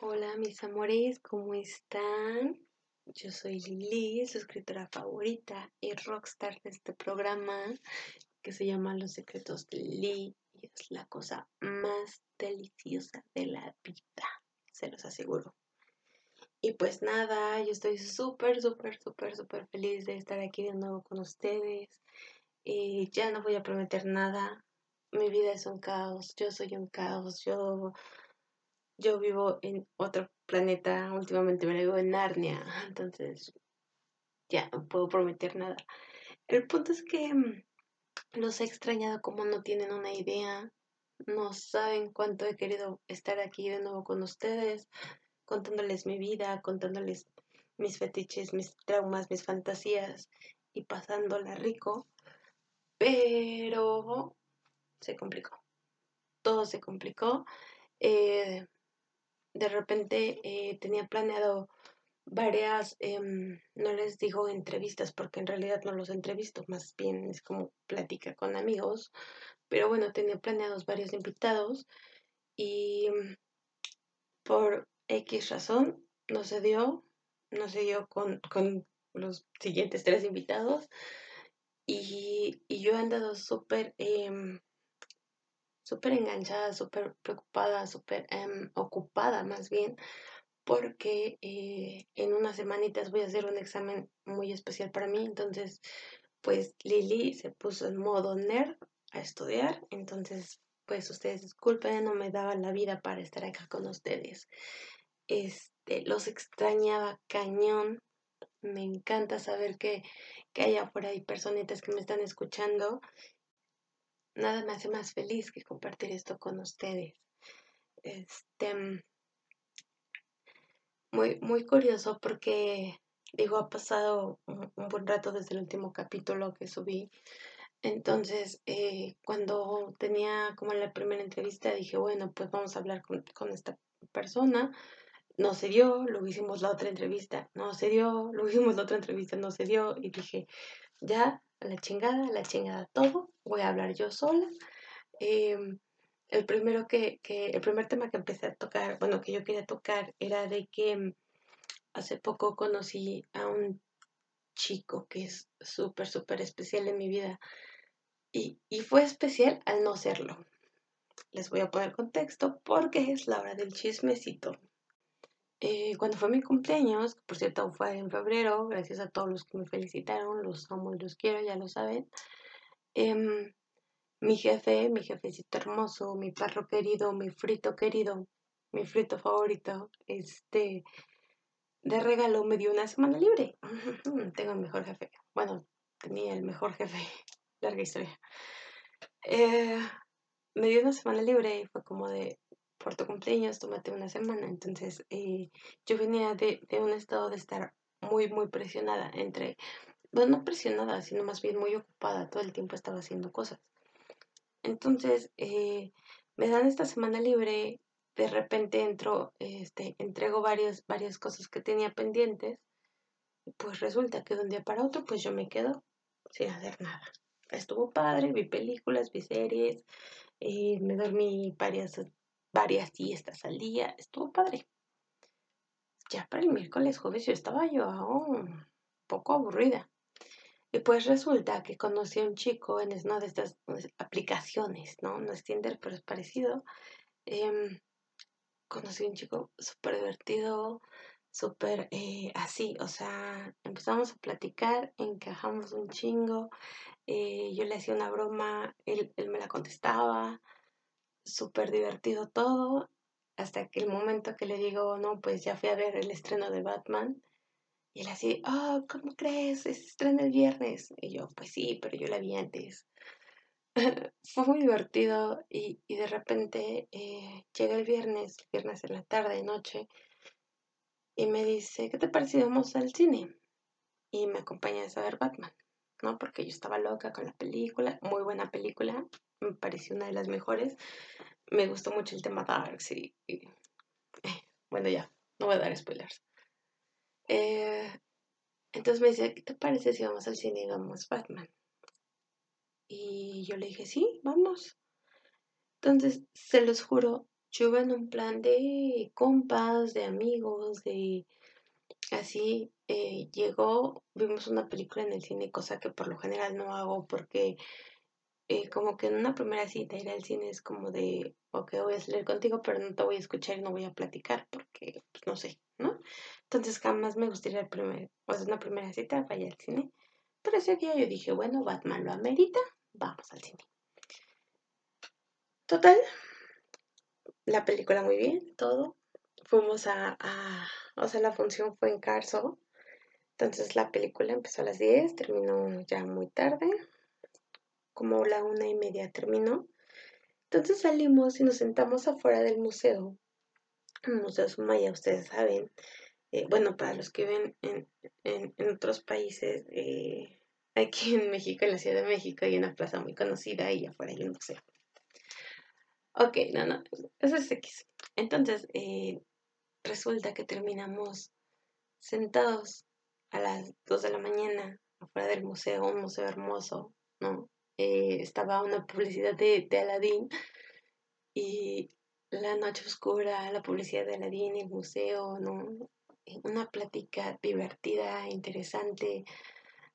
Hola mis amores, ¿cómo están? Yo soy Lili, su escritora favorita y rockstar de este programa que se llama Los secretos de Lili y es la cosa más deliciosa de la vida, se los aseguro. Y pues nada, yo estoy súper, súper, súper, súper feliz de estar aquí de nuevo con ustedes. Y ya no voy a prometer nada. Mi vida es un caos, yo soy un caos, yo yo vivo en otro planeta, últimamente me vivo en Narnia, entonces ya no puedo prometer nada. El punto es que mm, los he extrañado como no tienen una idea, no saben cuánto he querido estar aquí de nuevo con ustedes, contándoles mi vida, contándoles mis fetiches, mis traumas, mis fantasías y pasándola rico, pero se complicó. Todo se complicó. Eh, de repente eh, tenía planeado varias, em, no les digo entrevistas porque en realidad no los entrevisto, más bien es como plática con amigos, pero bueno, tenía planeados varios invitados y mm, por X razón no se dio, no se dio con, con los siguientes tres invitados y, y yo he andado súper eh, súper enganchada, súper preocupada, súper em, ocupada más bien, porque eh, en unas semanitas voy a hacer un examen muy especial para mí. Entonces, pues Lili se puso en modo nerd a estudiar. Entonces, pues ustedes disculpen, no me daba la vida para estar acá con ustedes. Este, los extrañaba cañón. Me encanta saber que, que hay afuera hay personitas que me están escuchando nada me hace más feliz que compartir esto con ustedes. Este, muy, muy curioso porque, digo, ha pasado un, buen rato desde el último capítulo que subí. Entonces, eh, cuando tenía como la primera entrevista, dije, bueno, pues vamos a hablar con, con esta persona. No se dio, luego hicimos la otra entrevista, no se dio, luego hicimos la otra entrevista, no se dio, y dije, ya, la chingada, la chingada todo, voy a hablar yo sola. Em, el primero que, que, el primer tema que empecé a tocar, bueno, que yo quería tocar era de que em, hace poco conocí a un chico que es súper, súper especial en mi vida. Y, y fue especial al no serlo. Les voy a poner contexto porque es la hora del chismecito. Eh, cuando fue mi cumpleaños, por cierto fue en febrero, gracias a todos los que me felicitaron, los amo y los quiero, ya lo saben. Em, mi jefe, mi jefecito hermoso, mi perro querido, mi frito querido, mi frito favorito, este, de regalo me dio una semana libre. Tengo el mejor jefe. Bueno, tenía el mejor jefe. Larga historia. Eh, me dio una semana libre y fue como de, por tu cumpleaños, tómate una semana. Entonces, eh, yo venía de, de, un estado de estar muy, muy presionada entre, bueno, no presionada, sino más bien muy ocupada. Todo el tiempo estaba haciendo cosas. Entonces, eh, me dan esta semana libre, de repente entro, este, entrego varias, varias cosas que tenía pendientes. Y pues resulta que de un día para otro, pues yo me quedo sin hacer nada. Estuvo padre, vi películas, vi series, eh, me dormí varias varias siestas al día, estuvo padre. Ya para el miércoles, jueves, yo estaba yo un poco aburrida. Y pues resulta que conocí a un chico en una de estas aplicaciones, ¿no? No es Tinder, pero es parecido. Eh, conocí a un chico súper divertido, súper eh, así, o sea, empezamos a platicar, encajamos un chingo, eh, yo le hacía una broma, él, él me la contestaba, súper divertido todo, hasta que el momento que le digo, no, pues ya fui a ver el estreno de Batman. Y él así, oh, ¿cómo crees? Se estrena el viernes. Y yo, pues sí, pero yo la vi antes. Fue muy divertido y, y de repente eh, llega el viernes, el viernes en la tarde, noche, y me dice, ¿qué te parece? Vamos al cine. Y me acompaña a ver Batman, ¿no? Porque yo estaba loca con la película, muy buena película, me pareció una de las mejores. Me gustó mucho el tema Darks y, bueno, ya, no voy a dar spoilers. Eh, entonces me dice, ¿qué te parece si vamos al cine y vamos Batman? Y yo le dije, sí, vamos. Entonces, se los juro, yo iba en un plan de compas, de amigos, de así. Eh, llegó, vimos una película en el cine, cosa que por lo general no hago porque eh, como que en una primera cita ir al cine es como de, ok, voy a salir contigo, pero no te voy a escuchar y no voy a platicar porque, pues, no sé, ¿no? Entonces jamás me gustaría el primer, o sea, una primera cita, vaya al cine. Pero ese día yo dije, bueno, Batman lo amerita, vamos al cine. Total, la película muy bien, todo. Fuimos a, o sea, la función fue en Carso. Entonces la película empezó a las 10, terminó ya muy tarde como la una y media terminó. Entonces salimos y nos sentamos afuera del museo. El Museo Sumaya, ustedes saben. Eh, bueno, para los que ven en, en, otros países, eh, aquí en México, en la Ciudad de México, hay una plaza muy conocida y afuera hay un museo. Ok, no, no, eso es X. Entonces, eh, resulta que terminamos sentados a las 2 de la mañana afuera del museo, un museo hermoso, ¿no? Eh, estaba una publicidad de, de Aladdin y la noche oscura, la publicidad de Aladdin, el museo, ¿no? Una plática divertida, interesante,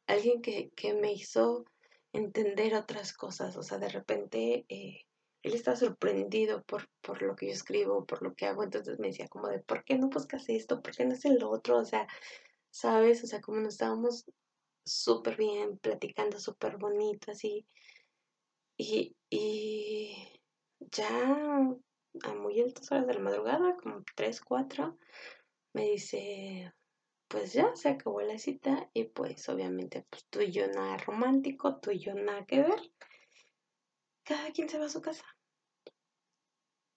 alguien que, que me hizo entender otras cosas, o sea, de repente eh, él está sorprendido por, por lo que yo escribo, por lo que hago, entonces me decía como de, ¿por qué no buscas esto? ¿Por qué no es el otro? O sea, ¿sabes? O sea, como nos estábamos súper bien, platicando súper bonito, así. Y, y ya a muy altas horas de la madrugada, como 3, 4, me dice, pues ya se acabó la cita y pues obviamente pues tú y yo nada romántico, tú y yo nada que ver. Cada quien se va a su casa.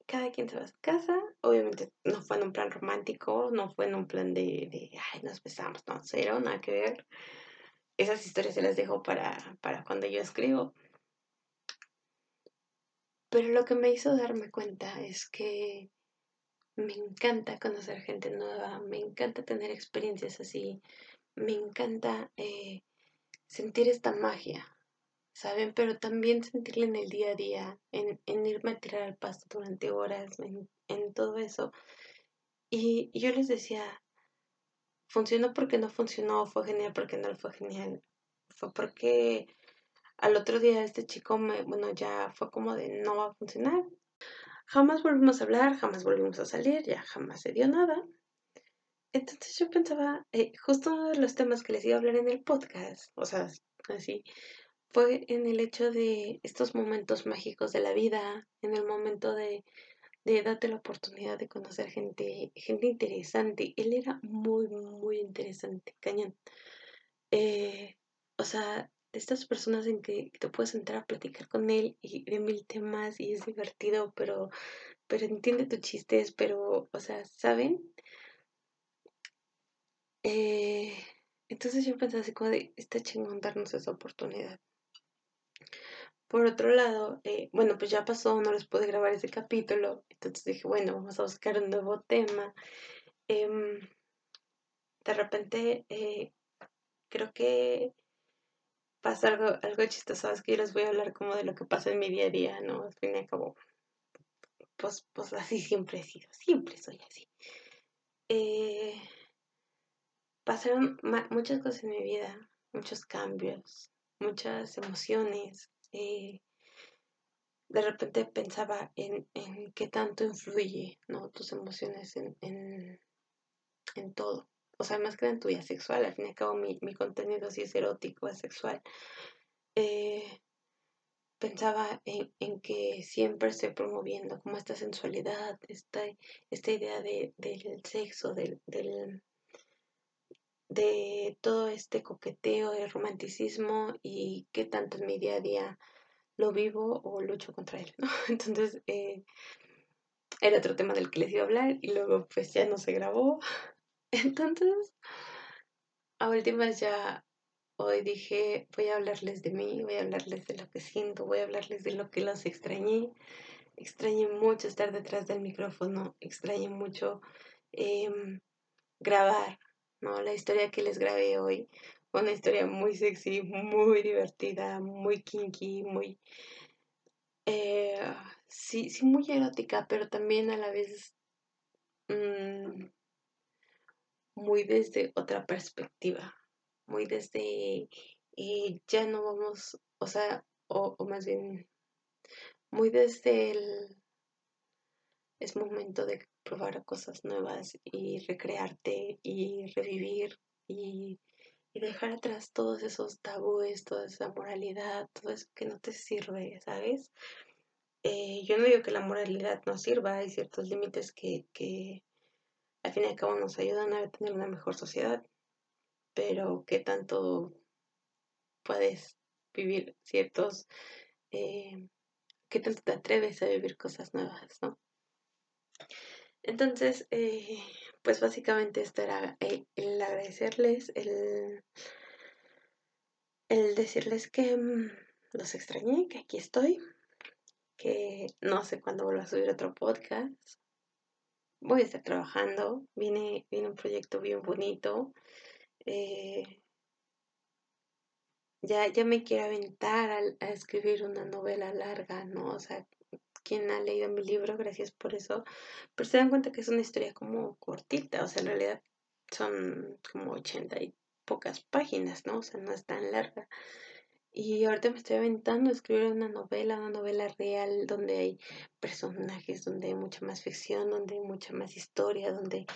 Cada quien se va a su casa. Obviamente no fue en un plan romántico, no fue en un plan de, de ay, nos besamos, no, cero, nada que ver esas historias se las dejo para, para cuando yo escribo. Pero lo que me hizo darme cuenta es que me encanta conocer gente nueva, me encanta tener experiencias así, me encanta eh, sentir esta magia, ¿saben? Pero también sentirla en el día a día, en, en irme a tirar al pasto durante horas, en, en todo eso. Y yo les decía, funcionó porque no funcionó, fue genial porque no fue genial. Fue porque al otro día este chico me, bueno, ya fue como de no va a funcionar. Jamás volvimos a hablar, jamás volvimos a salir, ya jamás se dio nada. Entonces yo pensaba, eh, justo uno de los temas que les iba a hablar en el podcast, o sea, así, fue en el hecho de estos momentos mágicos de la vida, en el momento de de darte la oportunidad de conocer gente, gente interesante. Él era muy, muy interesante, cañón. Eh, o sea, de estas personas en que te puedes entrar a platicar con él y de mil temas y es divertido, pero, pero entiende tus chistes, pero, o sea, ¿saben? Eh, entonces yo pensé así como de, está chingón darnos esa oportunidad. Por otro lado, eh, bueno, pues ya pasó, no les pude grabar ese capítulo, entonces dije, bueno, vamos a buscar un nuevo tema. Em, de repente, eh, creo que pasa algo, algo chistoso, es que yo les voy a hablar como de lo que pasa en mi día a día, ¿no? Al fin y al cabo, pues, pues así siempre he sido, siempre soy así. Eh, pasaron muchas cosas en mi vida, muchos cambios, muchas emociones, eh, de repente pensaba en, en, qué tanto influye ¿no? tus emociones en, en, en, todo. O sea, más que en tu vida sexual, al fin y al cabo mi, mi contenido sí es erótico, es sexual. Eh, pensaba en, en, que siempre estoy promoviendo como esta sensualidad, esta, esta idea de, del sexo, del, del, de todo este coqueteo, de romanticismo y qué tanto en mi día a día lo vivo o lucho contra él, ¿no? Entonces, eh, era otro tema del que les iba a hablar y luego pues ya no se grabó. Entonces, a últimas ya hoy dije, voy a hablarles de mí, voy a hablarles de lo que siento, voy a hablarles de lo que los extrañé. Extrañé mucho estar detrás del micrófono, extrañé mucho em, grabar, ¿no? La historia que les grabé hoy una historia muy sexy, muy divertida, muy kinky, muy... Eh, sí, sí muy erótica, pero también a la vez mm, muy desde otra perspectiva, muy desde y ya no vamos, o sea, o, o más bien muy desde el es momento de probar cosas nuevas y recrearte y revivir y, y, dejar atrás todos esos tabúes, toda esa moralidad, todo eso que no te sirve, ¿sabes? Eh, yo no digo que la moralidad no sirva, hay ciertos límites que, que al fin y al cabo nos ayudan a tener una mejor sociedad, pero ¿qué tanto puedes vivir ciertos, eh, qué tanto te atreves a vivir cosas nuevas, ¿no? Entonces, eh, pues básicamente esto era el, agradecerles, el, el decirles que mmm, los extrañé, que aquí estoy, que no sé cuándo vuelva a subir otro podcast. Voy a estar trabajando, viene, viene un proyecto bien bonito. Eh, ya, ya me quiero aventar a, escribir una novela larga, ¿no? O sea, quien ha leído mi libro, gracias por eso, pero se dan cuenta que es una historia como cortita, o sea, en realidad son como ochenta y pocas páginas, ¿no? O sea, no es tan larga. Y ahorita me estoy aventando a escribir una novela, una novela real, donde hay personajes, donde hay mucha más ficción, donde hay mucha más historia, donde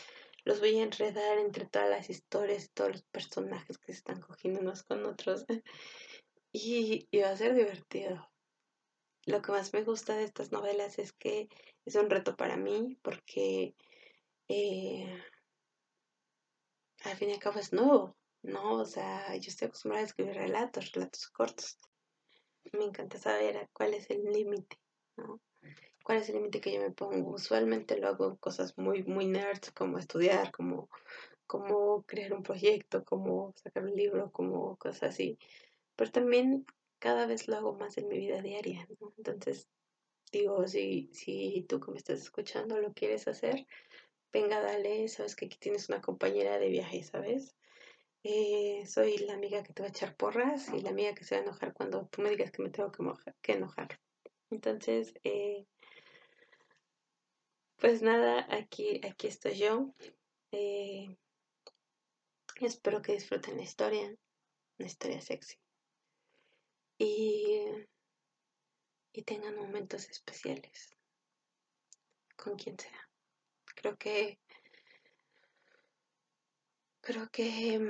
los voy a enredar entre todas las historias todos los personajes que se están cogiendo unos con otros. Y, y va a ser divertido. Lo que más me gusta de estas novelas es que es un reto para mí porque eh, al fin y al cabo es nuevo, ¿no? O sea, yo estoy acostumbrada a escribir relatos, relatos cortos. Me encanta saber cuál es el límite, ¿no? ¿Cuál es el límite que yo me pongo? Usualmente lo hago cosas muy, muy nerds, como estudiar, como, como crear un proyecto, como sacar un libro, como cosas así. Pero también cada vez lo hago más en mi vida diaria, ¿no? Entonces, digo, si, si tú que me estás escuchando lo quieres hacer, venga, dale, sabes que aquí tienes una compañera de viaje, ¿sabes? Eh, soy la amiga que te va a echar porras y la amiga que se va a enojar cuando tú me digas que me tengo que, enojar. Entonces, eh, pues nada, aquí, aquí estoy yo. Eh, espero que disfruten la historia, una historia sexy. Y, y tengan momentos especiales con quien sea. Creo que creo que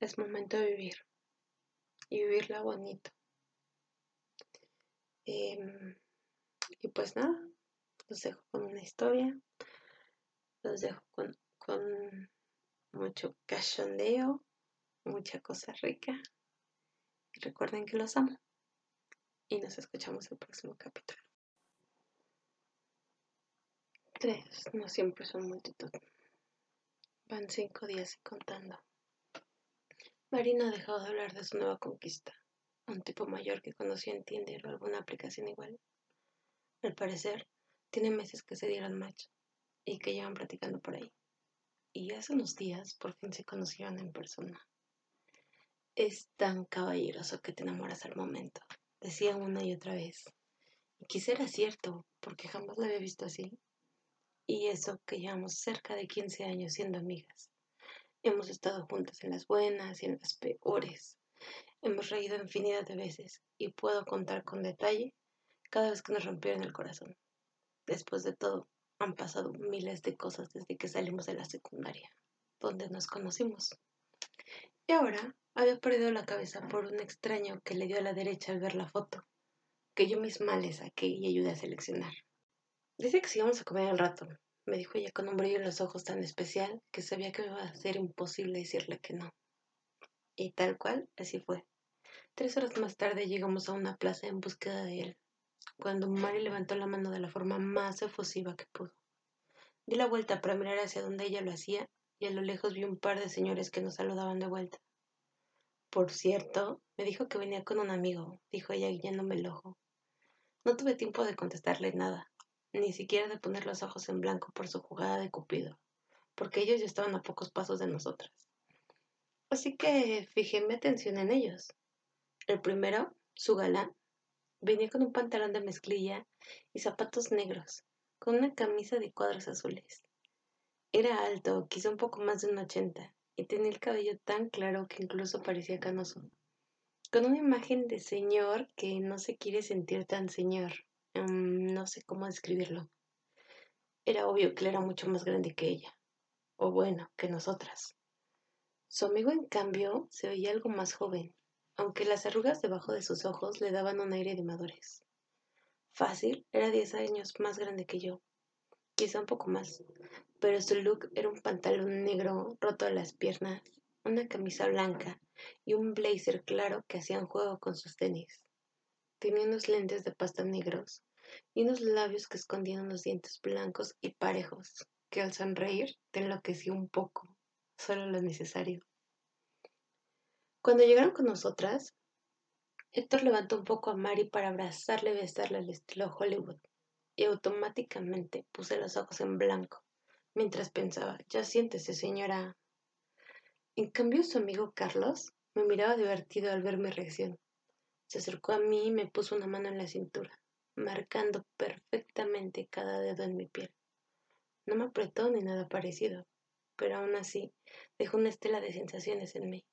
es momento de vivir y vivirla bonito. Eh, y pues nada, los dejo con una historia, los dejo con, con mucho cachondeo, mucha cosa rica. Recuerden que los amo. Y nos escuchamos el próximo capítulo. Tres, no siempre son multitud. Van cinco días y contando. Marina ha dejado de hablar de su nueva conquista. Un tipo mayor que conoció en Tinder o alguna aplicación igual. Al parecer, tiene meses que se dieron match y que llevan platicando por ahí. Y hace unos días por fin se conocieron en persona. Es tan caballeroso que te enamoras al momento, decía una y otra vez. Y quizá era cierto, porque jamás la había visto así. Y eso que llevamos cerca de 15 años siendo amigas. Hemos estado juntas en las buenas y en las peores. Hemos reído infinidad de veces y puedo contar con detalle cada vez que nos rompieron el corazón. Después de todo, han pasado miles de cosas desde que salimos de la secundaria, donde nos conocimos. Y ahora había perdido la cabeza por un extraño que le dio a la derecha al ver la foto, que yo misma le saqué y ayudé a seleccionar. Dice que si vamos a comer al rato, me dijo ella con un brillo en los ojos tan especial que sabía que iba a ser imposible decirle que no. Y tal cual, así fue. Tres horas más tarde llegamos a una plaza en búsqueda de él, cuando Mari levantó la mano de la forma más efusiva que pudo. Di la vuelta para mirar hacia donde ella lo hacía y a lo lejos vi un par de señores que nos saludaban de vuelta. Por cierto, me dijo que venía con un amigo, dijo ella guiándome el ojo. No tuve tiempo de contestarle nada, ni siquiera de poner los ojos en blanco por su jugada de Cupido, porque ellos ya estaban a pocos pasos de nosotras. Así que fijé mi atención en ellos. El primero, su galán, Venía con un pantalón de mezclilla y zapatos negros, con una camisa de cuadros azules. Era alto, quizá un poco más de un ochenta, y tenía el cabello tan claro que incluso parecía canoso. Con una imagen de señor que no se quiere sentir tan señor. Mm, no sé cómo describirlo. Era obvio que él era mucho más grande que ella, o bueno, que nosotras. Su amigo, en cambio, se veía algo más joven, aunque las arrugas debajo de sus ojos le daban un aire de madurez. Fácil, era diez años más grande que yo, quizá un poco más, pero su look era un pantalón negro roto a las piernas, una camisa blanca y un blazer claro que hacían juego con sus tenis. Tenía unos lentes de pasta negros y unos labios que escondían unos dientes blancos y parejos, que al sonreír te enloqueció un poco, solo lo necesario. Cuando llegaron con nosotras, Héctor levantó un poco a Mari para abrazarle y besarle al estilo Hollywood, y automáticamente puse los ojos en blanco, mientras pensaba, ya siéntese, señora. En cambio, su amigo Carlos me miraba divertido al ver mi reacción. Se acercó a mí y me puso una mano en la cintura, marcando perfectamente cada dedo en mi piel. No me apretó ni nada parecido, pero aún así dejó una estela de sensaciones en mí.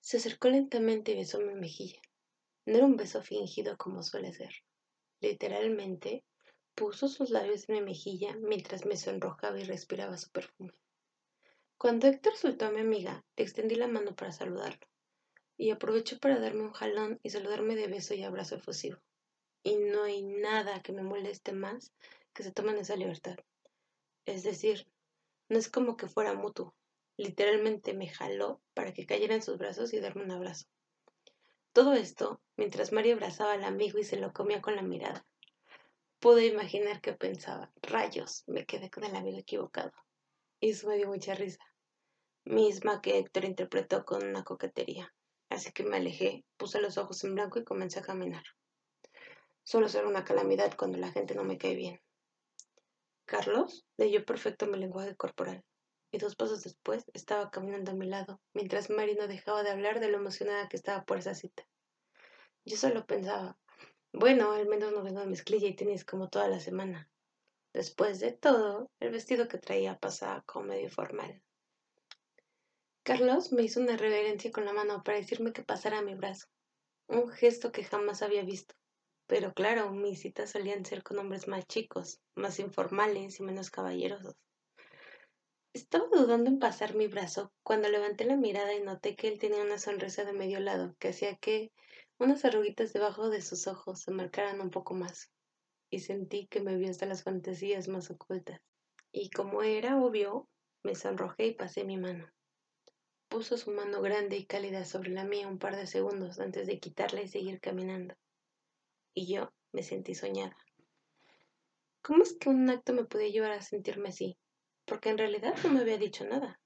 Se acercó lentamente y besó mi mejilla. No era un beso fingido como suele ser. Literalmente, puso sus labios en mi mejilla mientras me sonrojaba y respiraba su perfume. Cuando Héctor soltó a mi amiga, le extendí la mano para saludarlo, y aprovechó para darme un jalón y saludarme de beso y abrazo efusivo. Y no hay nada que me moleste más que se tomen esa libertad. Es decir, no es como que fuera mutuo, Literalmente me jaló para que cayera en sus brazos y darme un abrazo. Todo esto mientras Mario abrazaba al amigo y se lo comía con la mirada. Pude imaginar que pensaba, rayos, me quedé con el amigo equivocado. Y eso me dio mucha risa, misma que Héctor interpretó con una coquetería. Así que me alejé, puse los ojos en blanco y comencé a caminar. Suelo ser una calamidad cuando la gente no me cae bien. Carlos leyó perfecto mi lenguaje corporal y dos pasos después estaba caminando a mi lado, mientras Mary no dejaba de hablar de lo emocionada que estaba por esa cita. Yo solo pensaba, bueno, al menos no vengo mezclilla y tenis como toda la semana. Después de todo, el vestido que traía pasaba como medio formal. Carlos me hizo una reverencia con la mano para decirme que pasara mi brazo, un gesto que jamás había visto. Pero claro, mis citas solían ser con hombres más chicos, más informales y menos caballerosos. Estaba dudando en pasar mi brazo cuando levanté la mirada y noté que él tenía una sonrisa de medio lado que hacía que unas arruguitas debajo de sus ojos se marcaran un poco más. Y sentí que me vio hasta las fantasías más ocultas. Y como era obvio, me sonrojé y pasé mi mano. Puso su mano grande y cálida sobre la mía un par de segundos antes de quitarla y seguir caminando. Y yo me sentí soñada. ¿Cómo es que un acto me podía llevar a sentirme así? Porque en realidad no me había dicho nada.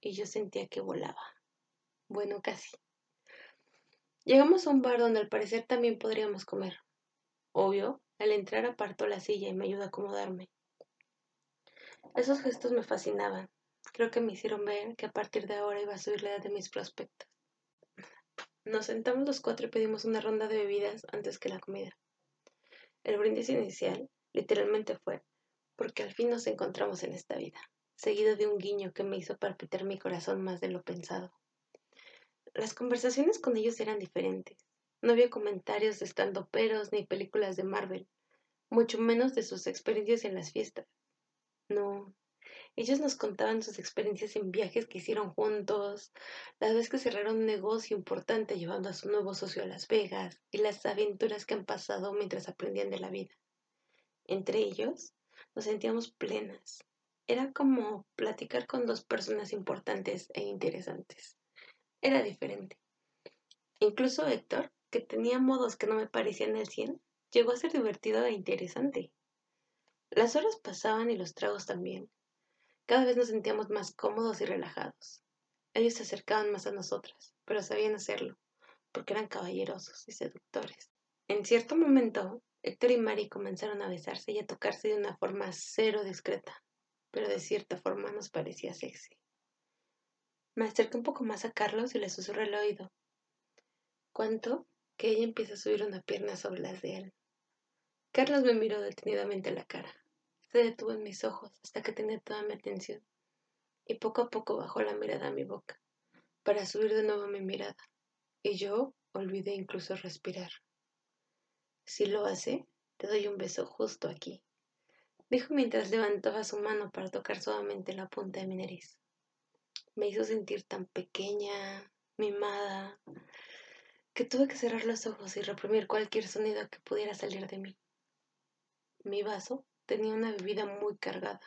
Y yo sentía que volaba. Bueno, casi. Llegamos a un bar donde al parecer también podríamos comer. Obvio, al entrar apartó la silla y me ayudó a acomodarme. Esos gestos me fascinaban. Creo que me hicieron ver que a partir de ahora iba a subir la edad de mis prospectos. Nos sentamos los cuatro y pedimos una ronda de bebidas antes que la comida. El brindis inicial literalmente fue porque al fin nos encontramos en esta vida, seguido de un guiño que me hizo palpitar mi corazón más de lo pensado. Las conversaciones con ellos eran diferentes. No había comentarios de peros ni películas de Marvel, mucho menos de sus experiencias en las fiestas. No, ellos nos contaban sus experiencias en viajes que hicieron juntos, la vez que cerraron un negocio importante llevando a su nuevo socio a Las Vegas y las aventuras que han pasado mientras aprendían de la vida. Entre ellos, nos sentíamos plenas. Era como platicar con dos personas importantes e interesantes. Era diferente. Incluso Héctor, que tenía modos que no me parecían el cien, llegó a ser divertido e interesante. Las horas pasaban y los tragos también. Cada vez nos sentíamos más cómodos y relajados. Ellos se acercaban más a nosotras, pero sabían hacerlo, porque eran caballerosos y seductores. En cierto momento, Héctor y Mari comenzaron a besarse y a tocarse de una forma cero discreta, pero de cierta forma nos parecía sexy. Me acerqué un poco más a Carlos y le susurré el oído. ¿Cuánto que ella empieza a subir una pierna sobre las de él. Carlos me miró detenidamente la cara. Se detuvo en mis ojos hasta que tenía toda mi atención y poco a poco bajó la mirada a mi boca para subir de nuevo mi mirada y yo olvidé incluso respirar. Si lo hace, te doy un beso justo aquí, dijo mientras levantaba su mano para tocar suavemente la punta de mi nariz. Me hizo sentir tan pequeña, mimada, que tuve que cerrar los ojos y reprimir cualquier sonido que pudiera salir de mí. Mi vaso tenía una bebida muy cargada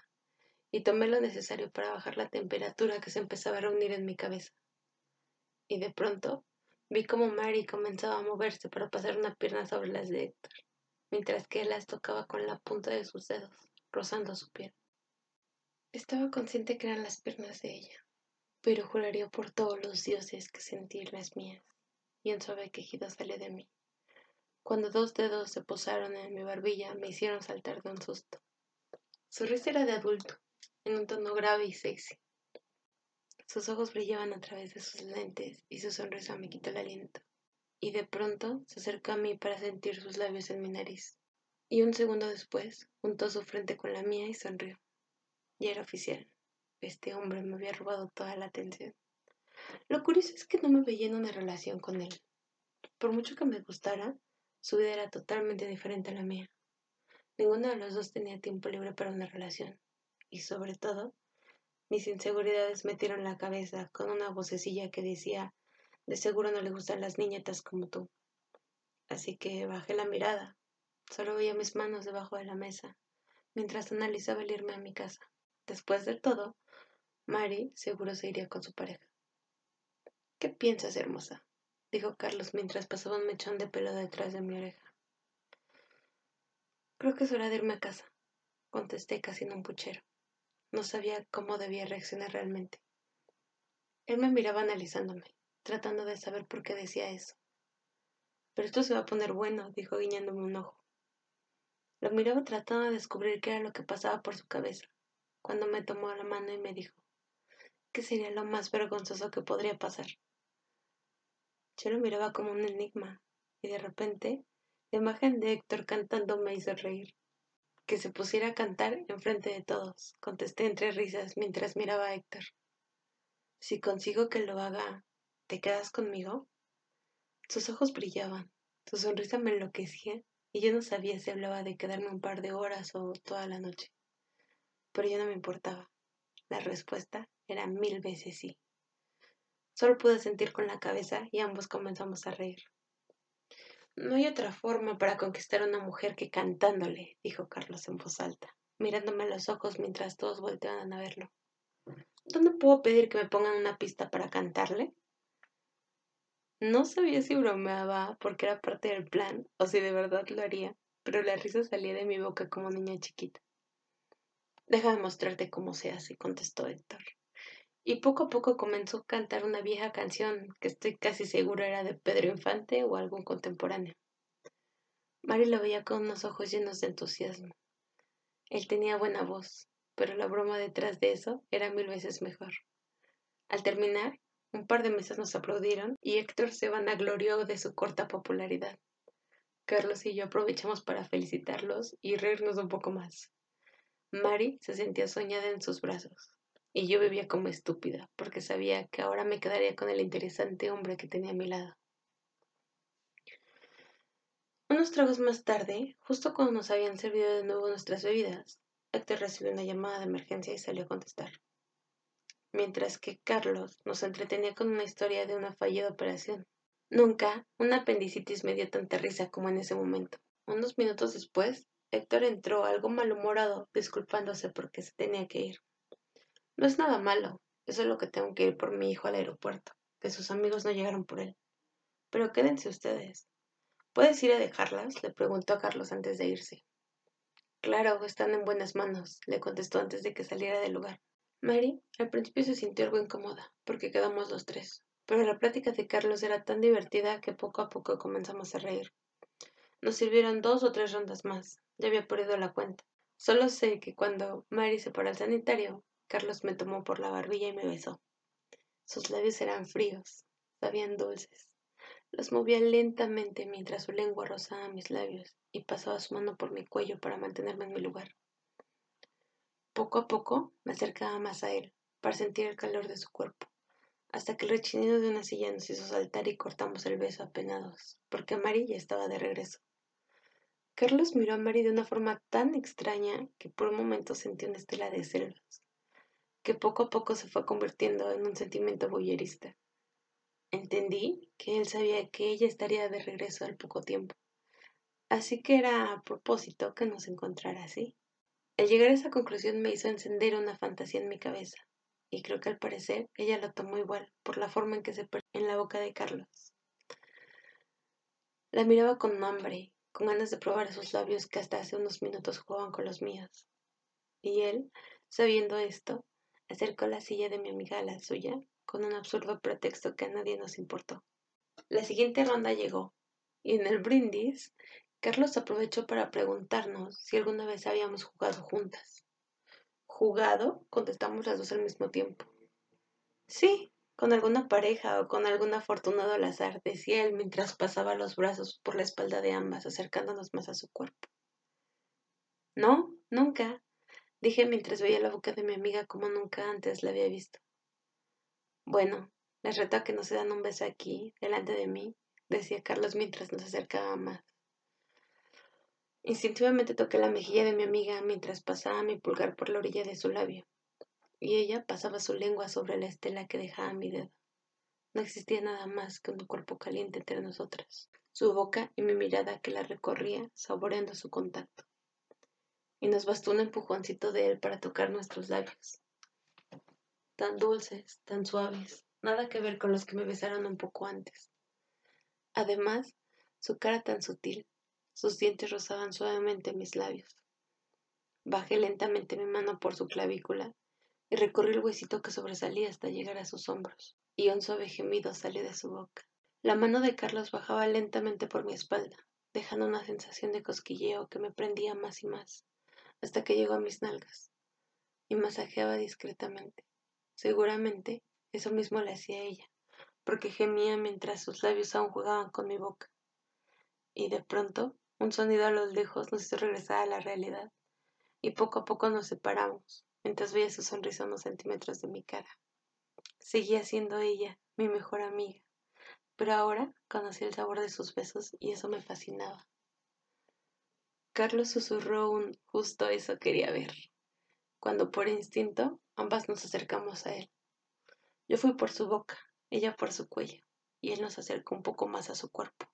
y tomé lo necesario para bajar la temperatura que se empezaba a reunir en mi cabeza. Y de pronto vi como Mary comenzaba a moverse para pasar una pierna sobre las de Héctor, mientras que él las tocaba con la punta de sus dedos, rozando su piel. Estaba consciente que eran las piernas de ella, pero juraría por todos los dioses que sentí las mías, y un suave quejido salió de mí. Cuando dos dedos se posaron en mi barbilla me hicieron saltar de un susto. Su risa era de adulto, en un tono grave y sexy. Sus ojos brillaban a través de sus lentes y su sonrisa me quitó el aliento. Y de pronto se acercó a mí para sentir sus labios en mi nariz. Y un segundo después juntó su frente con la mía y sonrió. Ya era oficial. Este hombre me había robado toda la atención. Lo curioso es que no me veía en una relación con él. Por mucho que me gustara, su vida era totalmente diferente a la mía. Ninguno de los dos tenía tiempo libre para una relación. Y sobre todo, mis inseguridades metieron la cabeza con una vocecilla que decía, de seguro no le gustan las niñetas como tú. Así que bajé la mirada. Solo veía mis manos debajo de la mesa, mientras analizaba el irme a mi casa. Después de todo, Mari seguro se iría con su pareja. ¿Qué piensas, hermosa? dijo Carlos mientras pasaba un mechón de pelo detrás de mi oreja. Creo que es hora de irme a casa, contesté casi en un puchero. No sabía cómo debía reaccionar realmente. Él me miraba analizándome, tratando de saber por qué decía eso. Pero esto se va a poner bueno, dijo guiñándome un ojo. Lo miraba tratando de descubrir qué era lo que pasaba por su cabeza, cuando me tomó la mano y me dijo, ¿qué sería lo más vergonzoso que podría pasar? Yo lo miraba como un enigma y de repente la imagen de Héctor cantando me hizo reír. Que se pusiera a cantar enfrente de todos, contesté entre risas mientras miraba a Héctor. Si consigo que lo haga, ¿te quedas conmigo? Sus ojos brillaban, su sonrisa me enloquecía y yo no sabía si hablaba de quedarme un par de horas o toda la noche. Pero yo no me importaba. La respuesta era mil veces sí. Solo pude sentir con la cabeza y ambos comenzamos a reír. No hay otra forma para conquistar a una mujer que cantándole, dijo Carlos en voz alta, mirándome a los ojos mientras todos volteaban a verlo. ¿Dónde puedo pedir que me pongan una pista para cantarle? No sabía si bromeaba porque era parte del plan o si de verdad lo haría, pero la risa salía de mi boca como niña chiquita. Deja de mostrarte cómo se hace, contestó Héctor y poco a poco comenzó a cantar una vieja canción que estoy casi segura era de Pedro Infante o algún contemporáneo. Mari lo veía con unos ojos llenos de entusiasmo. Él tenía buena voz, pero la broma detrás de eso era mil veces mejor. Al terminar, un par de mesas nos aplaudieron y Héctor se vanaglorió de su corta popularidad. Carlos y yo aprovechamos para felicitarlos y reírnos un poco más. Mari se sentía soñada en sus brazos y yo vivía como estúpida, porque sabía que ahora me quedaría con el interesante hombre que tenía a mi lado. Unos tragos más tarde, justo cuando nos habían servido de nuevo nuestras bebidas, Héctor recibió una llamada de emergencia y salió a contestar. Mientras que Carlos nos entretenía con una historia de una fallida operación. Nunca una apendicitis me dio tanta risa como en ese momento. Unos minutos después, Héctor entró algo malhumorado, disculpándose porque se tenía que ir. No es nada malo. Eso es lo que tengo que ir por mi hijo al aeropuerto, que sus amigos no llegaron por él. Pero quédense ustedes. ¿Puedes ir a dejarlas? le preguntó a Carlos antes de irse. Claro, están en buenas manos, le contestó antes de que saliera del lugar. Mary al principio se sintió algo incómoda, porque quedamos los tres, pero la plática de Carlos era tan divertida que poco a poco comenzamos a reír. Nos sirvieron dos o tres rondas más, ya había perdido la cuenta. Solo sé que cuando Mary se paró al sanitario, Carlos me tomó por la barbilla y me besó. Sus labios eran fríos, sabían dulces. Los movía lentamente mientras su lengua rozaba mis labios y pasaba su mano por mi cuello para mantenerme en mi lugar. Poco a poco me acercaba más a él para sentir el calor de su cuerpo, hasta que el rechinido de una silla nos hizo saltar y cortamos el beso apenados, porque Mari ya estaba de regreso. Carlos miró a Mari de una forma tan extraña que por un momento sentí una estela de celos, que poco a poco se fue convirtiendo en un sentimiento boyerista. Entendí que él sabía que ella estaría de regreso al poco tiempo, así que era a propósito que nos encontrara así. El llegar a esa conclusión me hizo encender una fantasía en mi cabeza, y creo que al parecer ella lo tomó igual por la forma en que se perdió en la boca de Carlos. La miraba con hambre con ganas de probar esos labios que hasta hace unos minutos jugaban con los míos. Y él, sabiendo esto, acercó la silla de mi amiga a la suya con un absurdo pretexto que a nadie nos importó. La siguiente ronda llegó, y en el brindis, Carlos aprovechó para preguntarnos si alguna vez habíamos jugado juntas. ¿Jugado? contestamos las dos al mismo tiempo. Sí, con alguna pareja o con algún afortunado al azar, decía él mientras pasaba los brazos por la espalda de ambas, acercándonos más a su cuerpo. No, nunca, dije mientras veía la boca de mi amiga como nunca antes la había visto. Bueno, les reto a que no se dan un beso aquí, delante de mí, decía Carlos mientras nos acercaba más. Instintivamente toqué la mejilla de mi amiga mientras pasaba mi pulgar por la orilla de su labio y ella pasaba su lengua sobre la estela que dejaba mi dedo. No existía nada más que un cuerpo caliente entre nosotras, su boca y mi mirada que la recorría, saboreando su contacto. Y nos bastó un empujoncito de él para tocar nuestros labios. Tan dulces, tan suaves, nada que ver con los que me besaron un poco antes. Además, su cara tan sutil, sus dientes rozaban suavemente mis labios. Bajé lentamente mi mano por su clavícula y recorrí el huesito que sobresalía hasta llegar a sus hombros, y un suave gemido salió de su boca. La mano de Carlos bajaba lentamente por mi espalda, dejando una sensación de cosquilleo que me prendía más y más, hasta que llegó a mis nalgas, y masajeaba discretamente. Seguramente eso mismo le hacía ella, porque gemía mientras sus labios aún jugaban con mi boca. Y de pronto, un sonido a lo lejos nos hizo regresar a la realidad, y poco a poco nos separamos, mientras veía su sonrisa a unos centímetros de mi cara. Seguía siendo ella, mi mejor amiga, pero ahora conocí el sabor de sus besos y eso me fascinaba. Carlos susurró un justo eso quería ver, cuando por instinto ambas nos acercamos a él. Yo fui por su boca, ella por su cuello, y él nos acercó un poco más a su cuerpo.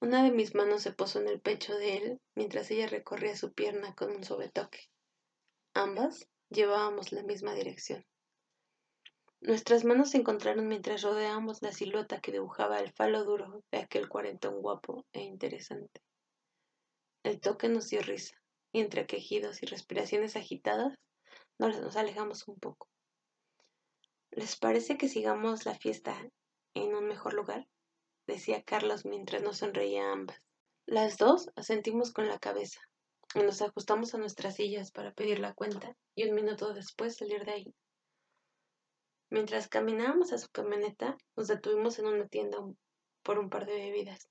Una de mis manos se posó en el pecho de él mientras ella recorría su pierna con un suave toque. Ambas llevábamos la misma dirección. Nuestras manos se encontraron mientras rodeábamos la silueta que dibujaba el falo duro de aquel cuarentón guapo e interesante. El toque nos dio risa, y entre quejidos y respiraciones agitadas nos, alejamos un poco. ¿Les parece que sigamos la fiesta en un mejor lugar? decía Carlos mientras nos sonreía ambas. Las dos asentimos con la cabeza. Nos ajustamos a nuestras sillas para pedir la cuenta y un minuto después salir de ahí. Mientras caminábamos a su camioneta, nos detuvimos en una tienda por un par de bebidas,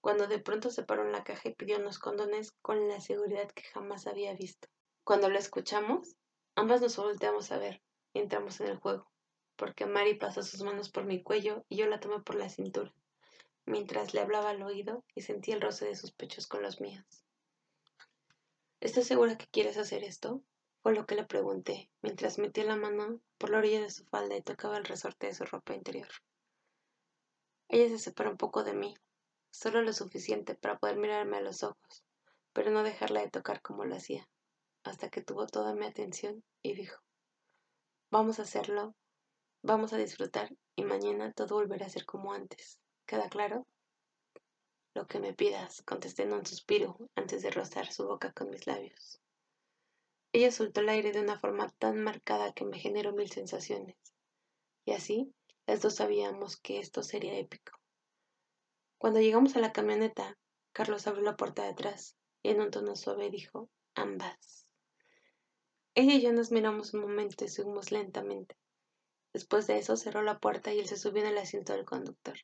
cuando de pronto se paró en la caja y pidió unos condones con la seguridad que jamás había visto. Cuando lo escuchamos, ambas nos volteamos a ver y entramos en el juego, porque Mari pasó sus manos por mi cuello y yo la tomé por la cintura, mientras le hablaba al oído y sentía el roce de sus pechos con los míos. ¿Estás segura que quieres hacer esto? Fue lo que le pregunté, mientras metía la mano por la orilla de su falda y tocaba el resorte de su ropa interior. Ella se separó un poco de mí, solo lo suficiente para poder mirarme a los ojos, pero no dejarla de tocar como lo hacía, hasta que tuvo toda mi atención y dijo, vamos a hacerlo, vamos a disfrutar y mañana todo volverá a ser como antes. ¿Queda claro? Lo que me pidas, contesté en un suspiro antes de rozar su boca con mis labios. Ella soltó el aire de una forma tan marcada que me generó mil sensaciones. Y así, las dos sabíamos que esto sería épico. Cuando llegamos a la camioneta, Carlos abrió la puerta de atrás y en un tono suave dijo, ambas. Ella y yo nos miramos un momento y subimos lentamente. Después de eso cerró la puerta y él se subió en el asiento del conductor.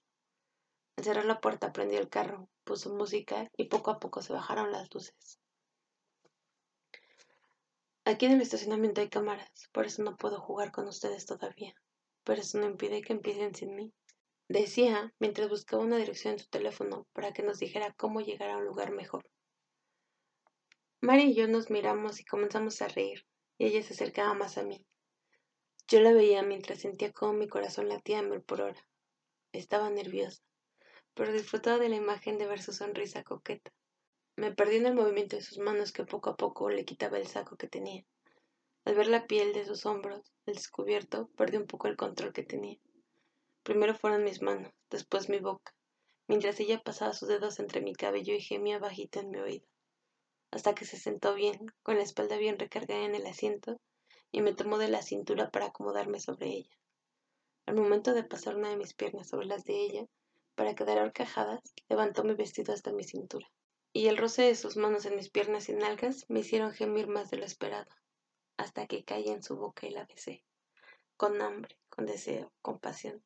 Al cerrar la puerta prendió el carro, puso música y poco a poco se bajaron las luces. Aquí en el estacionamiento hay cámaras, por eso no puedo jugar con ustedes todavía, pero eso no impide que empiecen sin mí. Decía mientras buscaba una dirección en su teléfono para que nos dijera cómo llegar a un lugar mejor. Mari y yo nos miramos y comenzamos a reír, y ella se acercaba más a mí. Yo la veía mientras sentía cómo mi corazón latía a mil por hora. Estaba nerviosa, pero disfrutaba de la imagen de ver su sonrisa coqueta. Me perdí en el movimiento de sus manos que poco a poco le quitaba el saco que tenía. Al ver la piel de sus hombros, el descubierto, perdí un poco el control que tenía. Primero fueron mis manos, después mi boca, mientras ella pasaba sus dedos entre mi cabello y gemía bajita en mi oído, hasta que se sentó bien, con la espalda bien recargada en el asiento, y me tomó de la cintura para acomodarme sobre ella. Al momento de pasar una de mis piernas sobre las de ella, para quedar horcajadas, levantó mi vestido hasta mi cintura, y el roce de sus manos en mis piernas y nalgas me hicieron gemir más de lo esperado, hasta que caí en su boca y la besé, con hambre, con deseo, con pasión.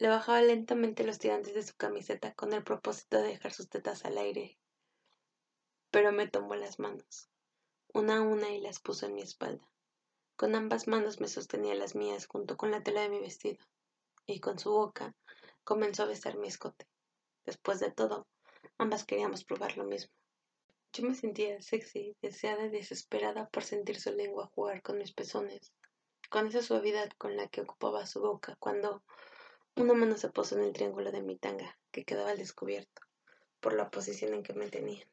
Le bajaba lentamente los tirantes de su camiseta con el propósito de dejar sus tetas al aire. Pero me tomó las manos, una a una, y las puso en mi espalda. Con ambas manos me sostenía las mías junto con la tela de mi vestido, y con su boca comenzó a besar mi escote. Después de todo, ambas queríamos probar lo mismo. Yo me sentía sexy, deseada y desesperada por sentir su lengua jugar con mis pezones, con esa suavidad con la que ocupaba su boca cuando una mano se posó en el triángulo de mi tanga, que quedaba al descubierto, por la posición en que me tenían.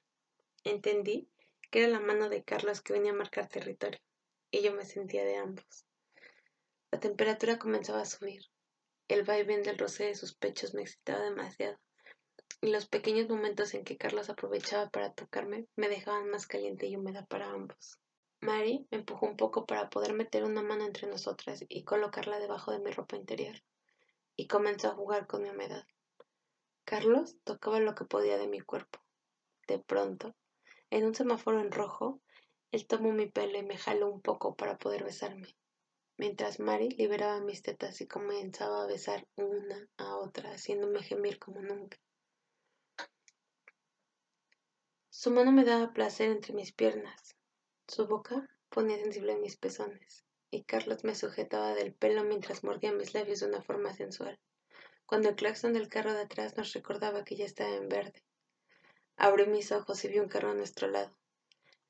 Entendí que era la mano de Carlos que venía a marcar territorio, y yo me sentía de ambos. La temperatura comenzaba a subir. El vaivén del roce de sus pechos me excitaba demasiado, y los pequeños momentos en que Carlos aprovechaba para tocarme me dejaban más caliente y húmeda para ambos. Mary me empujó un poco para poder meter una mano entre nosotras y colocarla debajo de mi ropa interior y comenzó a jugar con mi humedad. Carlos tocaba lo que podía de mi cuerpo. De pronto, en un semáforo en rojo, él tomó mi pelo y me jaló un poco para poder besarme, mientras Mari liberaba mis tetas y comenzaba a besar una a otra, haciéndome gemir como nunca. Su mano me daba placer entre mis piernas, su boca ponía sensible en mis pezones y Carlos me sujetaba del pelo mientras mordía mis labios de una forma sensual, cuando el claxon del carro de atrás nos recordaba que ya estaba en verde. Abrí mis ojos y vi un carro a nuestro lado.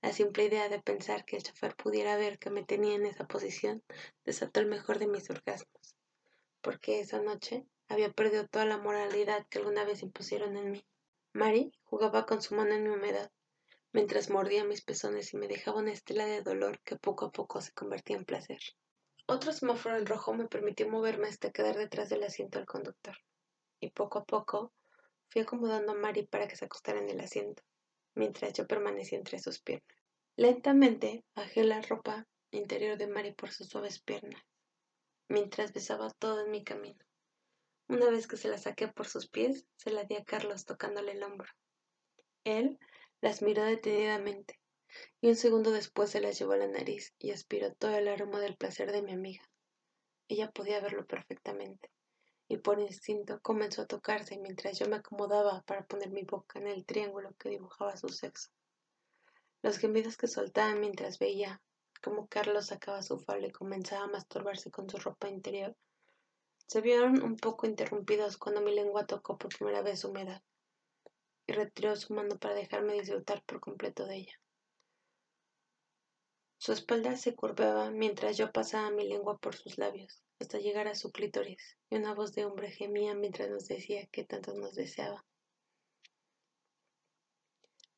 La simple idea de pensar que el chofer pudiera ver que me tenía en esa posición desató el mejor de mis orgasmos, porque esa noche había perdido toda la moralidad que alguna vez impusieron en mí. Mary jugaba con su mano en mi humedad, mientras mordía mis pezones y me dejaba una estela de dolor que poco a poco se convertía en placer. Otro semáforo en rojo me permitió moverme hasta quedar detrás del asiento del conductor, y poco a poco fui acomodando a Mari para que se acostara en el asiento, mientras yo permanecía entre sus piernas. Lentamente bajé la ropa interior de Mari por sus suaves piernas, mientras besaba todo en mi camino. Una vez que se la saqué por sus pies, se la di a Carlos tocándole el hombro. Él las miró detenidamente, y un segundo después se las llevó a la nariz y aspiró todo el aroma del placer de mi amiga. Ella podía verlo perfectamente, y por instinto comenzó a tocarse mientras yo me acomodaba para poner mi boca en el triángulo que dibujaba su sexo. Los gemidos que soltaba mientras veía cómo Carlos sacaba su falda y comenzaba a masturbarse con su ropa interior, se vieron un poco interrumpidos cuando mi lengua tocó por primera vez su humedad y retiró su mano para dejarme disfrutar por completo de ella. Su espalda se curvaba mientras yo pasaba mi lengua por sus labios hasta llegar a su clítoris, y una voz de hombre gemía mientras nos decía que tanto nos deseaba.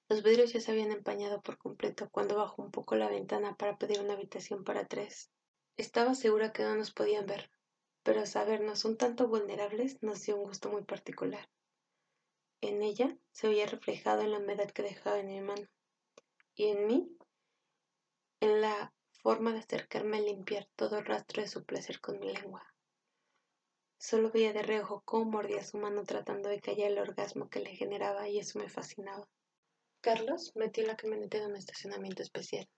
Los vidrios ya se habían empañado por completo cuando bajó un poco la ventana para pedir una habitación para tres. Estaba segura que no nos podían ver, pero sabernos un tanto vulnerables nos dio un gusto muy particular. En ella se veía reflejado en la humedad que dejaba en mi mano y en mí en la forma de acercarme a limpiar todo rastro de su placer con mi lengua. Solo veía de reojo cómo mordía su mano tratando de callar el orgasmo que le generaba y eso me fascinaba. Carlos metió la camioneta en un estacionamiento especial,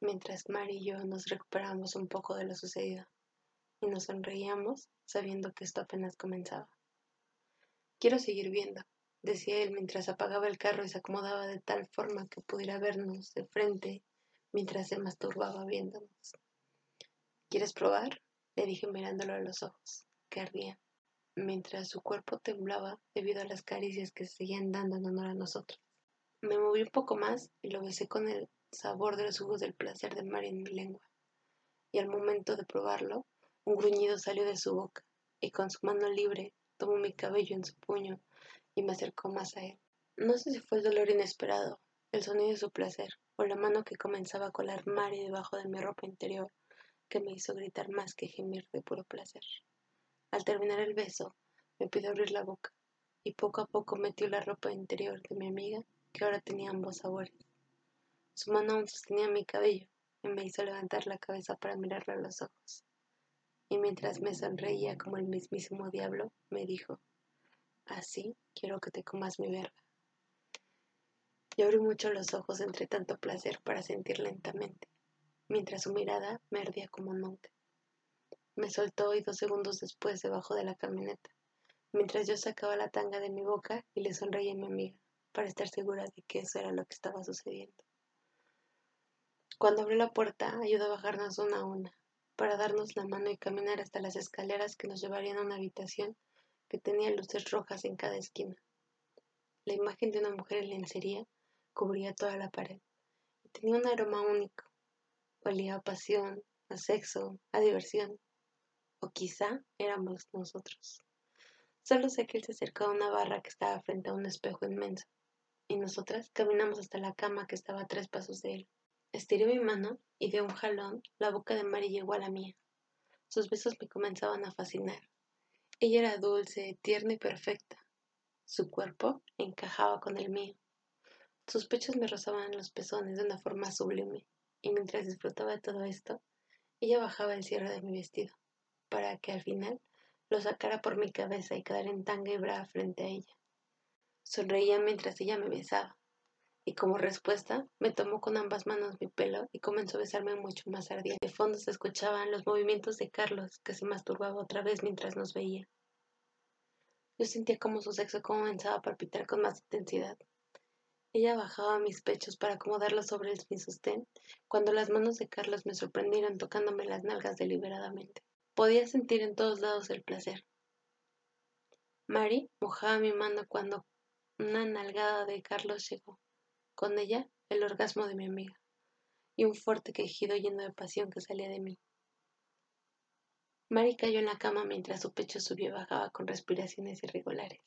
mientras Mari y yo nos recuperábamos un poco de lo sucedido y nos sonreíamos sabiendo que esto apenas comenzaba. Quiero seguir viendo, decía él mientras apagaba el carro y se acomodaba de tal forma que pudiera vernos de frente mientras se masturbaba viéndonos. ¿Quieres probar? le dije mirándolo a los ojos, que ardían, mientras su cuerpo temblaba debido a las caricias que se seguían dando en honor a nosotros. Me moví un poco más y lo besé con el sabor de los jugos del placer de Mari en mi lengua. Y al momento de probarlo, un gruñido salió de su boca, y con su mano libre tomó mi cabello en su puño y me acercó más a él. No sé si fue el dolor inesperado, el sonido de su placer, o la mano que comenzaba a colar Mari debajo de mi ropa interior, que me hizo gritar más que gemir de puro placer. Al terminar el beso, me pidió abrir la boca, y poco a poco metió la ropa interior de mi amiga, que ahora tenía ambos sabores. Su mano aún sostenía mi cabello, y me hizo levantar la cabeza para mirarle a los ojos. Y mientras me sonreía como el mismísimo diablo, me dijo, así quiero que te comas mi verga. Y abrí mucho los ojos entre tanto placer para sentir lentamente, mientras su mirada me ardía como nunca. Me soltó y dos segundos después debajo de la camioneta, mientras yo sacaba la tanga de mi boca y le sonreía a mi amiga, para estar segura de que eso era lo que estaba sucediendo. Cuando abrió la puerta, ayudó a bajarnos una a una, para darnos la mano y caminar hasta las escaleras que nos llevarían a una habitación que tenía luces rojas en cada esquina. La imagen de una mujer en lencería cubría toda la pared tenía un aroma único. Olía a pasión, a sexo, a diversión. O quizá éramos nosotros. Solo sé que él se acercó a una barra que estaba frente a un espejo inmenso, y nosotras caminamos hasta la cama que estaba a tres pasos de él. Estiré mi mano y de un jalón la boca de Mari llegó a la mía. Sus besos me comenzaban a fascinar. Ella era dulce, tierna y perfecta. Su cuerpo encajaba con el mío. Sus pechos me rozaban los pezones de una forma sublime, y mientras disfrutaba de todo esto, ella bajaba el cierre de mi vestido, para que al final lo sacara por mi cabeza y quedara en tanga y bra frente a ella. Sonreía mientras ella me besaba, y como respuesta me tomó con ambas manos mi pelo y comenzó a besarme mucho más ardiente. De fondo se escuchaban los movimientos de Carlos, que se masturbaba otra vez mientras nos veía. Yo sentía como su sexo comenzaba a palpitar con más intensidad. Ella bajaba mis pechos para acomodarlos sobre el, mi sostén, cuando las manos de Carlos me sorprendieron tocándome las nalgas deliberadamente. Podía sentir en todos lados el placer. Mary mojaba mi mano cuando una nalgada de Carlos llegó. Con ella, el orgasmo de mi amiga y un fuerte quejido lleno de pasión que salía de mí. Mary cayó en la cama mientras su pecho subió y bajaba con respiraciones irregulares.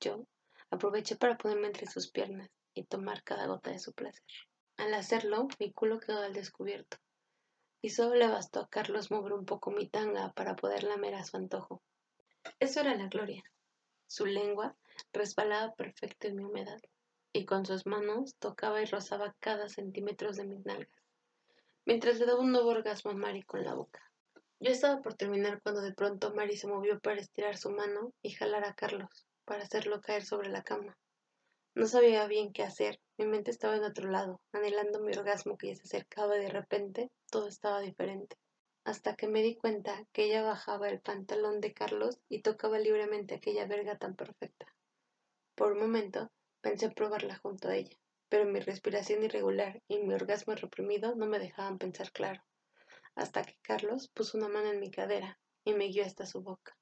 Yo Aproveché para ponerme entre sus piernas y tomar cada gota de su placer. Al hacerlo, mi culo quedó al descubierto, y solo le bastó a Carlos mover un poco mi tanga para poder lamer a su antojo. Eso era la gloria. Su lengua resbalaba perfecto en mi humedad, y con sus manos tocaba y rozaba cada centímetro de mis nalgas, mientras le daba un nuevo orgasmo a Mari con la boca. Yo estaba por terminar cuando de pronto Mari se movió para estirar su mano y jalar a Carlos para hacerlo caer sobre la cama. No sabía bien qué hacer, mi mente estaba en otro lado, anhelando mi orgasmo que ya se acercaba y de repente todo estaba diferente, hasta que me di cuenta que ella bajaba el pantalón de Carlos y tocaba libremente aquella verga tan perfecta. Por un momento pensé probarla junto a ella, pero mi respiración irregular y mi orgasmo reprimido no me dejaban pensar claro, hasta que Carlos puso una mano en mi cadera y me guió hasta su boca.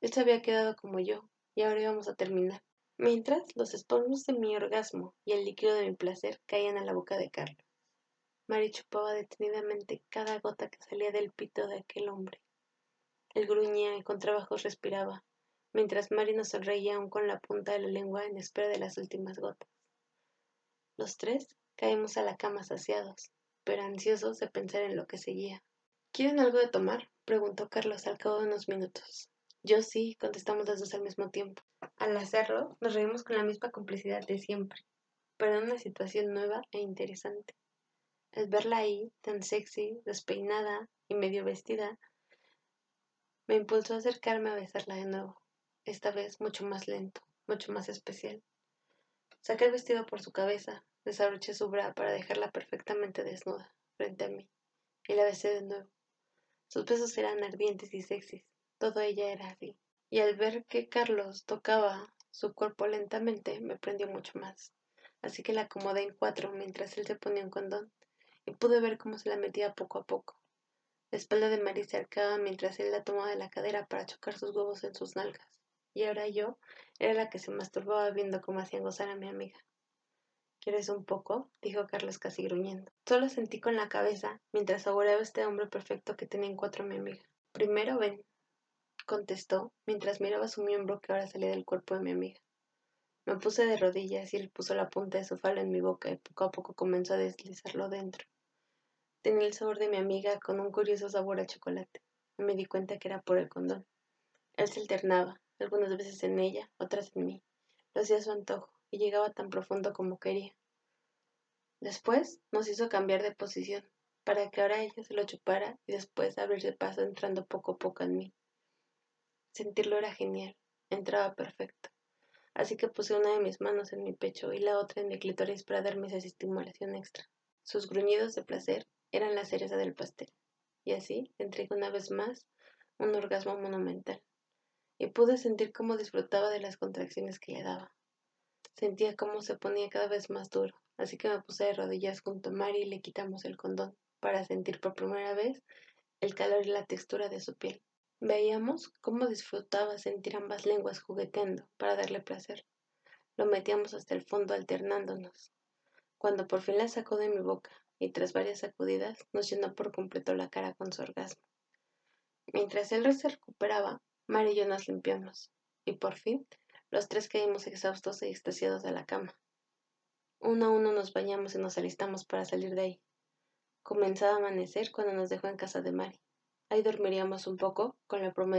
Él se había quedado como yo, y ahora íbamos a terminar. Mientras, los espasmos de mi orgasmo y el líquido de mi placer caían a la boca de Carlos. Mari chupaba detenidamente cada gota que salía del pito de aquel hombre. Él gruñía y con trabajo respiraba, mientras Mari nos sonreía aún con la punta de la lengua en espera de las últimas gotas. Los tres caímos a la cama saciados, pero ansiosos de pensar en lo que seguía. ¿Quieren algo de tomar? preguntó Carlos al cabo de unos minutos. Yo sí, contestamos las dos al mismo tiempo. Al hacerlo, nos reímos con la misma complicidad de siempre, pero en una situación nueva e interesante. Al verla ahí, tan sexy, despeinada y medio vestida, me impulsó a acercarme a besarla de nuevo, esta vez mucho más lento, mucho más especial. Saqué el vestido por su cabeza, desabroché su bra para dejarla perfectamente desnuda, frente a mí, y la besé de nuevo. Sus besos eran ardientes y sexys, todo ella era así. y al ver que Carlos tocaba su cuerpo lentamente me prendió mucho más. Así que la acomodé en cuatro mientras él se ponía un condón y pude ver cómo se la metía poco a poco. La espalda de Mari se arcaba mientras él la tomaba de la cadera para chocar sus huevos en sus nalgas. Y ahora yo era la que se masturbaba viendo cómo hacían gozar a mi amiga. ¿Quieres un poco? dijo Carlos casi gruñendo. Solo sentí con la cabeza mientras saboreaba este hombre perfecto que tenía en cuatro a mi amiga. Primero ven, contestó mientras miraba su miembro que ahora salía del cuerpo de mi amiga. Me puse de rodillas y él puso la punta de su falo en mi boca y poco a poco comenzó a deslizarlo dentro. Tenía el sabor de mi amiga con un curioso sabor a chocolate. me di cuenta que era por el condón. Él se alternaba, algunas veces en ella, otras en mí. Lo hacía a su antojo y llegaba tan profundo como quería. Después nos hizo cambiar de posición para que ahora ella se lo chupara y después abrirse paso entrando poco a poco en mí. Sentirlo era genial, entraba perfecto. Así que puse una de mis manos en mi pecho y la otra en mi clítoris para darme esa estimulación extra. Sus gruñidos de placer eran la cereza del pastel. Y así entregué una vez más un orgasmo monumental. Y pude sentir cómo disfrutaba de las contracciones que le daba. Sentía cómo se ponía cada vez más duro, así que me puse de rodillas junto a Mari y le quitamos el condón para sentir por primera vez el calor y la textura de su piel. Veíamos cómo disfrutaba sentir ambas lenguas jugueteando para darle placer. Lo metíamos hasta el fondo alternándonos. Cuando por fin la sacó de mi boca y tras varias sacudidas nos llenó por completo la cara con su orgasmo. Mientras él se recuperaba, Y yo nos limpiamos, y por fin los tres caímos exhaustos y extasiados de la cama. Uno a uno nos bañamos y nos alistamos para salir de ahí. Comenzaba a amanecer cuando nos dejó en casa de Mari. Ahí dormiríamos un poco, con la promesa